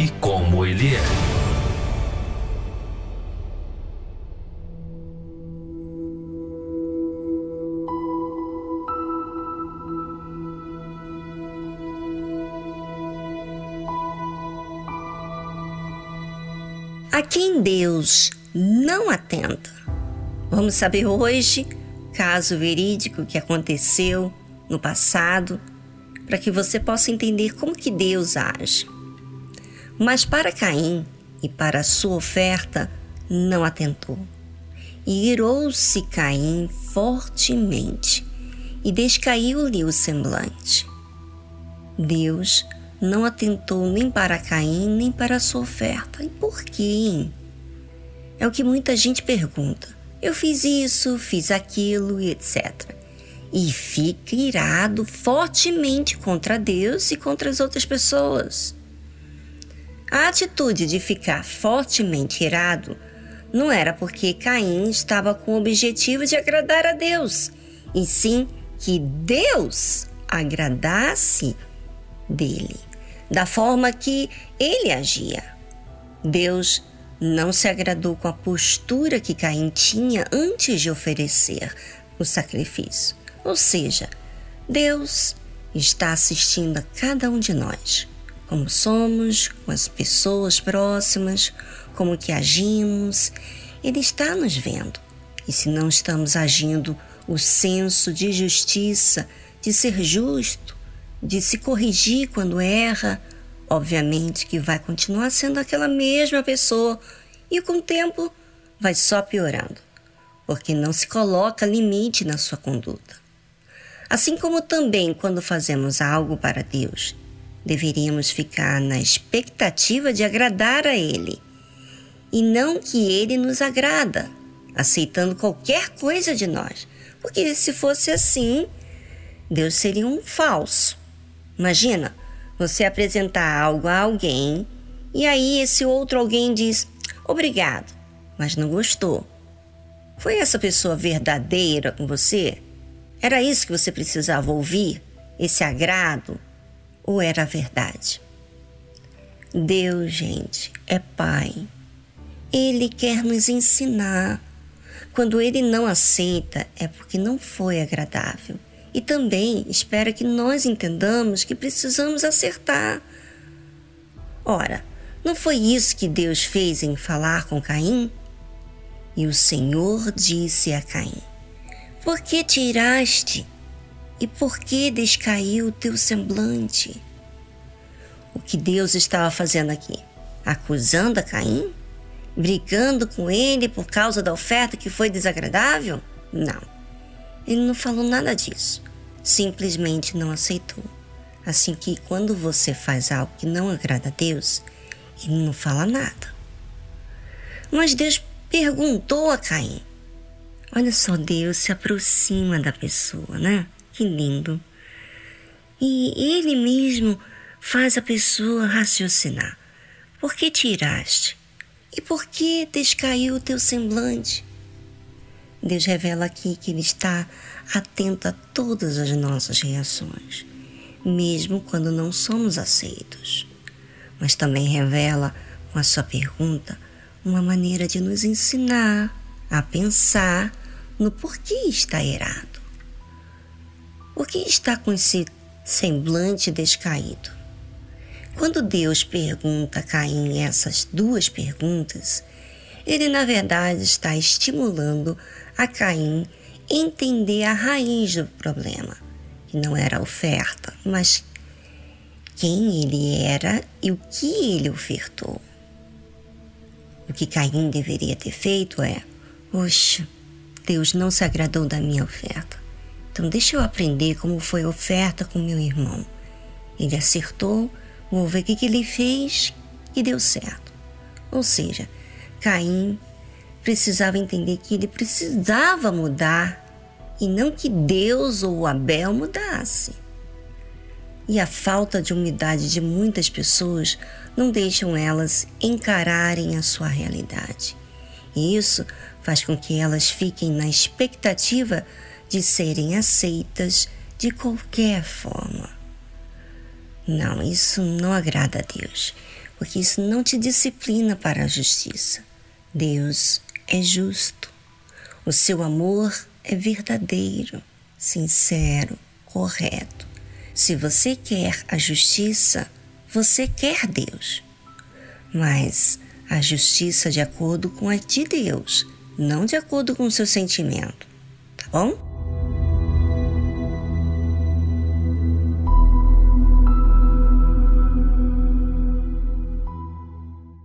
e como Ele é. A quem Deus não atenta Vamos saber hoje caso verídico que aconteceu no passado, para que você possa entender como que Deus age. Mas para Caim e para a sua oferta não atentou. E irou-se Caim fortemente e descaiu-lhe o semblante. Deus não atentou nem para Caim nem para a sua oferta. E por quê? É o que muita gente pergunta. Eu fiz isso, fiz aquilo e etc. E fica irado fortemente contra Deus e contra as outras pessoas. A atitude de ficar fortemente irado não era porque Caim estava com o objetivo de agradar a Deus, e sim que Deus agradasse dele, da forma que ele agia. Deus não se agradou com a postura que Caim tinha antes de oferecer o sacrifício. Ou seja, Deus está assistindo a cada um de nós, como somos, com as pessoas próximas, como que agimos. Ele está nos vendo. E se não estamos agindo o senso de justiça, de ser justo, de se corrigir quando erra, obviamente que vai continuar sendo aquela mesma pessoa e com o tempo vai só piorando, porque não se coloca limite na sua conduta. Assim como também quando fazemos algo para Deus, deveríamos ficar na expectativa de agradar a Ele e não que Ele nos agrada, aceitando qualquer coisa de nós, porque se fosse assim, Deus seria um falso. Imagina, você apresentar algo a alguém e aí esse outro alguém diz: Obrigado, mas não gostou. Foi essa pessoa verdadeira com você? Era isso que você precisava ouvir? Esse agrado? Ou era verdade? Deus, gente, é Pai. Ele quer nos ensinar. Quando ele não aceita, é porque não foi agradável e também espera que nós entendamos que precisamos acertar. Ora, não foi isso que Deus fez em falar com Caim? E o Senhor disse a Caim: Por que tiraste? E por que descaiu o teu semblante? O que Deus estava fazendo aqui? Acusando a Caim? Brigando com ele por causa da oferta que foi desagradável? Não. Ele não falou nada disso. Simplesmente não aceitou. Assim que quando você faz algo que não agrada a Deus, ele não fala nada. Mas Deus perguntou a Caim. Olha só, Deus se aproxima da pessoa, né? Que lindo. E ele mesmo faz a pessoa raciocinar. Por que tiraste? E por que descaiu o teu semblante? Deus revela aqui que Ele está atento a todas as nossas reações, mesmo quando não somos aceitos. Mas também revela, com a sua pergunta, uma maneira de nos ensinar a pensar no porquê está errado. Por que está com esse semblante descaído? Quando Deus pergunta a Caim essas duas perguntas, ele na verdade está estimulando a Caim entender a raiz do problema, que não era a oferta, mas quem ele era e o que ele ofertou. O que Caim deveria ter feito é: Poxa, Deus não se agradou da minha oferta. Então deixa eu aprender como foi a oferta com meu irmão. Ele acertou, vou ver o que, que ele fez e deu certo. Ou seja, Caim precisava entender que ele precisava mudar e não que Deus ou Abel mudasse. E a falta de umidade de muitas pessoas não deixam elas encararem a sua realidade. E isso faz com que elas fiquem na expectativa de serem aceitas de qualquer forma. Não, isso não agrada a Deus, porque isso não te disciplina para a justiça. Deus é justo. O seu amor é verdadeiro, sincero, correto. Se você quer a justiça, você quer Deus. Mas a justiça de acordo com a de Deus, não de acordo com o seu sentimento, tá bom?